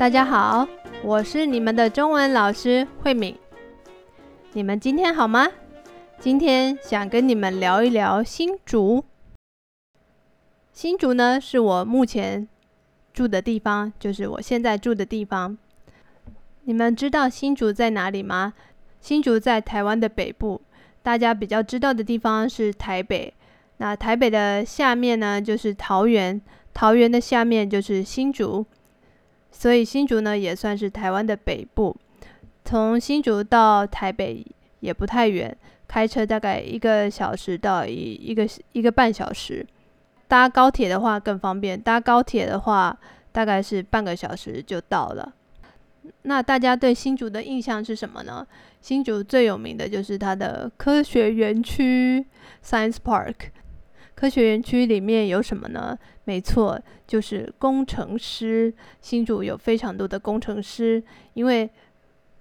大家好，我是你们的中文老师慧敏。你们今天好吗？今天想跟你们聊一聊新竹。新竹呢，是我目前住的地方，就是我现在住的地方。你们知道新竹在哪里吗？新竹在台湾的北部，大家比较知道的地方是台北。那台北的下面呢，就是桃园，桃园的下面就是新竹。所以新竹呢，也算是台湾的北部，从新竹到台北也不太远，开车大概一个小时到一一个一个半小时。搭高铁的话更方便，搭高铁的话大概是半个小时就到了。那大家对新竹的印象是什么呢？新竹最有名的就是它的科学园区 （Science Park）。科学园区里面有什么呢？没错，就是工程师。新竹有非常多的工程师，因为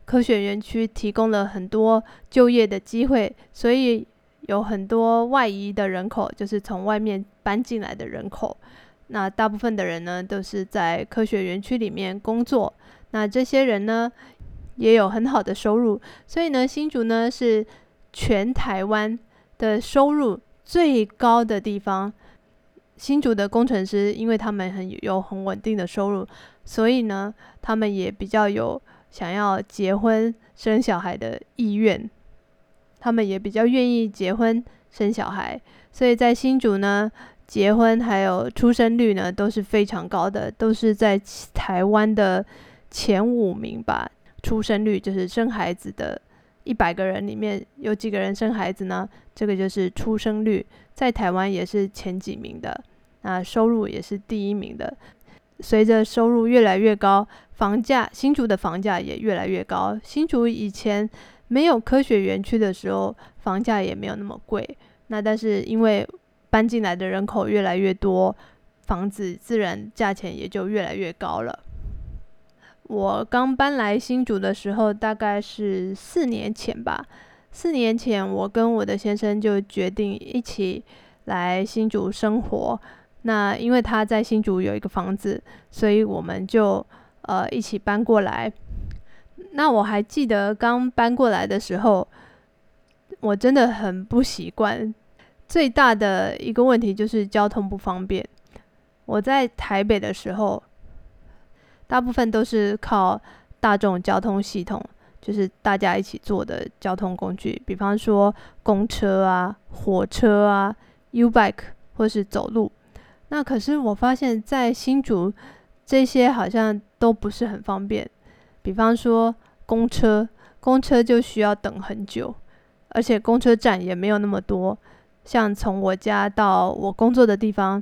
科学园区提供了很多就业的机会，所以有很多外移的人口，就是从外面搬进来的人口。那大部分的人呢，都是在科学园区里面工作。那这些人呢，也有很好的收入。所以呢，新竹呢是全台湾的收入最高的地方，新竹的工程师，因为他们很有很稳定的收入，所以呢，他们也比较有想要结婚生小孩的意愿，他们也比较愿意结婚生小孩，所以在新竹呢，结婚还有出生率呢都是非常高的，都是在台湾的前五名吧，出生率就是生孩子的。一百个人里面有几个人生孩子呢？这个就是出生率，在台湾也是前几名的。那收入也是第一名的。随着收入越来越高，房价，新竹的房价也越来越高。新竹以前没有科学园区的时候，房价也没有那么贵。那但是因为搬进来的人口越来越多，房子自然价钱也就越来越高了。我刚搬来新竹的时候，大概是四年前吧。四年前，我跟我的先生就决定一起来新竹生活。那因为他在新竹有一个房子，所以我们就呃一起搬过来。那我还记得刚搬过来的时候，我真的很不习惯。最大的一个问题就是交通不方便。我在台北的时候。大部分都是靠大众交通系统，就是大家一起坐的交通工具，比方说公车啊、火车啊、U-Bike 或是走路。那可是我发现，在新竹这些好像都不是很方便。比方说公车，公车就需要等很久，而且公车站也没有那么多。像从我家到我工作的地方，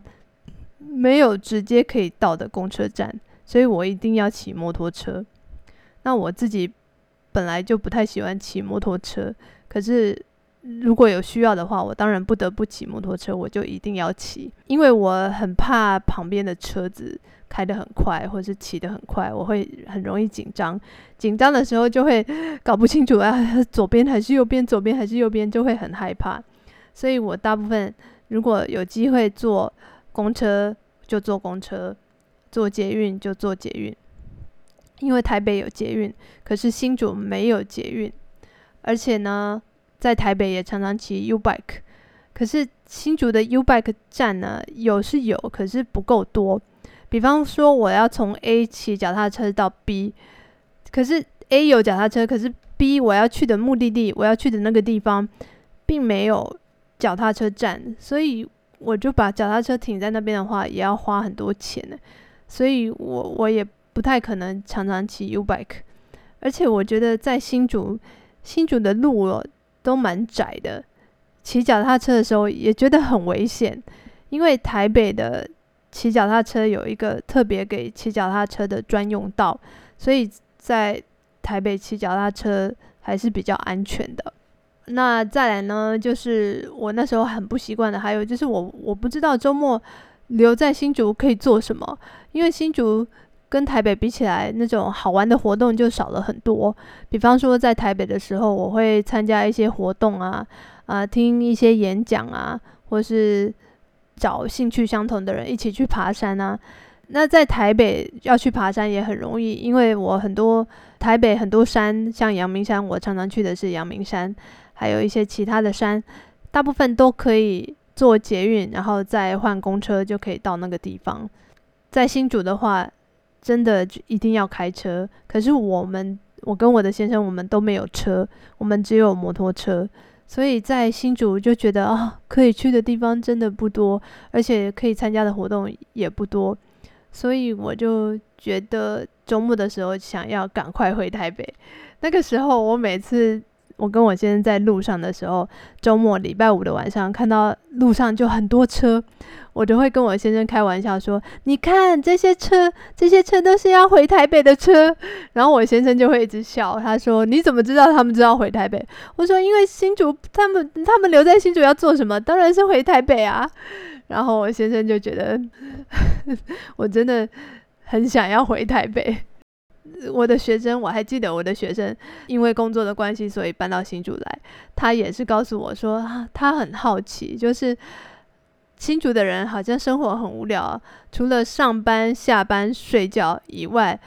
没有直接可以到的公车站。所以我一定要骑摩托车。那我自己本来就不太喜欢骑摩托车，可是如果有需要的话，我当然不得不骑摩托车，我就一定要骑，因为我很怕旁边的车子开得很快，或是骑得很快，我会很容易紧张。紧张的时候就会搞不清楚啊，左边还是右边，左边还是右边，就会很害怕。所以我大部分如果有机会坐公车，就坐公车。坐捷运就坐捷运，因为台北有捷运，可是新竹没有捷运，而且呢，在台北也常常骑 U-Bike，可是新竹的 U-Bike 站呢，有是有，可是不够多。比方说，我要从 A 骑脚踏车到 B，可是 A 有脚踏车，可是 B 我要去的目的地，我要去的那个地方，并没有脚踏车站，所以我就把脚踏车停在那边的话，也要花很多钱呢。所以我我也不太可能常常骑 U-Bike，而且我觉得在新竹，新竹的路都蛮窄的，骑脚踏车的时候也觉得很危险，因为台北的骑脚踏车有一个特别给骑脚踏车的专用道，所以在台北骑脚踏车还是比较安全的。那再来呢，就是我那时候很不习惯的，还有就是我我不知道周末。留在新竹可以做什么？因为新竹跟台北比起来，那种好玩的活动就少了很多。比方说，在台北的时候，我会参加一些活动啊，啊，听一些演讲啊，或是找兴趣相同的人一起去爬山啊。那在台北要去爬山也很容易，因为我很多台北很多山，像阳明山，我常常去的是阳明山，还有一些其他的山，大部分都可以坐捷运，然后再换公车就可以到那个地方。在新竹的话，真的一定要开车。可是我们，我跟我的先生，我们都没有车，我们只有摩托车，所以在新竹就觉得啊，可以去的地方真的不多，而且可以参加的活动也不多。所以我就觉得周末的时候想要赶快回台北。那个时候，我每次我跟我先生在路上的时候，周末礼拜五的晚上看到路上就很多车，我就会跟我先生开玩笑说：“你看这些车，这些车都是要回台北的车。”然后我先生就会一直笑，他说：“你怎么知道他们知道回台北？”我说：“因为新竹，他们他们留在新竹要做什么？当然是回台北啊。”然后我先生就觉得，我真的很想要回台北。我的学生，我还记得我的学生，因为工作的关系，所以搬到新竹来。他也是告诉我说，他很好奇，就是新竹的人好像生活很无聊，除了上班、下班、睡觉以外，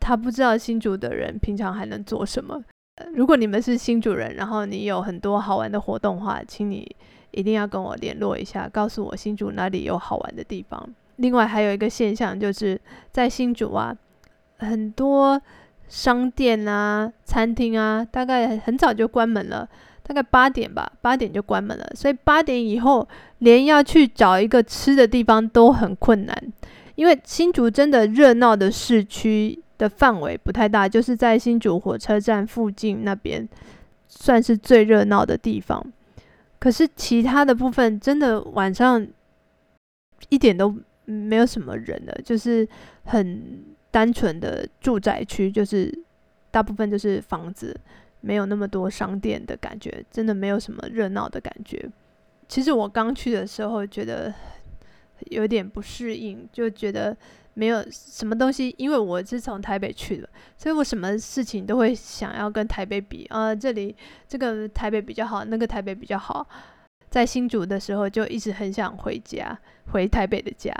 他不知道新竹的人平常还能做什么。如果你们是新竹人，然后你有很多好玩的活动的话，请你。一定要跟我联络一下，告诉我新竹哪里有好玩的地方。另外还有一个现象，就是在新竹啊，很多商店啊、餐厅啊，大概很早就关门了，大概八点吧，八点就关门了。所以八点以后，连要去找一个吃的地方都很困难。因为新竹真的热闹的市区的范围不太大，就是在新竹火车站附近那边，算是最热闹的地方。可是其他的部分真的晚上一点都没有什么人了，就是很单纯的住宅区，就是大部分就是房子，没有那么多商店的感觉，真的没有什么热闹的感觉。其实我刚去的时候觉得有点不适应，就觉得。没有什么东西，因为我是从台北去的，所以我什么事情都会想要跟台北比啊、呃，这里这个台北比较好，那个台北比较好。在新竹的时候就一直很想回家，回台北的家。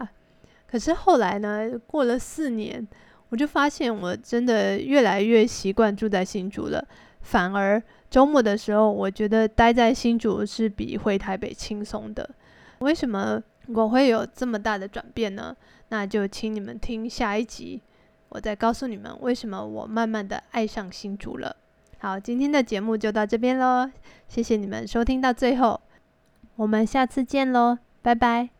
可是后来呢，过了四年，我就发现我真的越来越习惯住在新竹了。反而周末的时候，我觉得待在新竹是比回台北轻松的。为什么我会有这么大的转变呢？那就请你们听下一集，我再告诉你们为什么我慢慢的爱上新竹了。好，今天的节目就到这边喽，谢谢你们收听到最后，我们下次见喽，拜拜。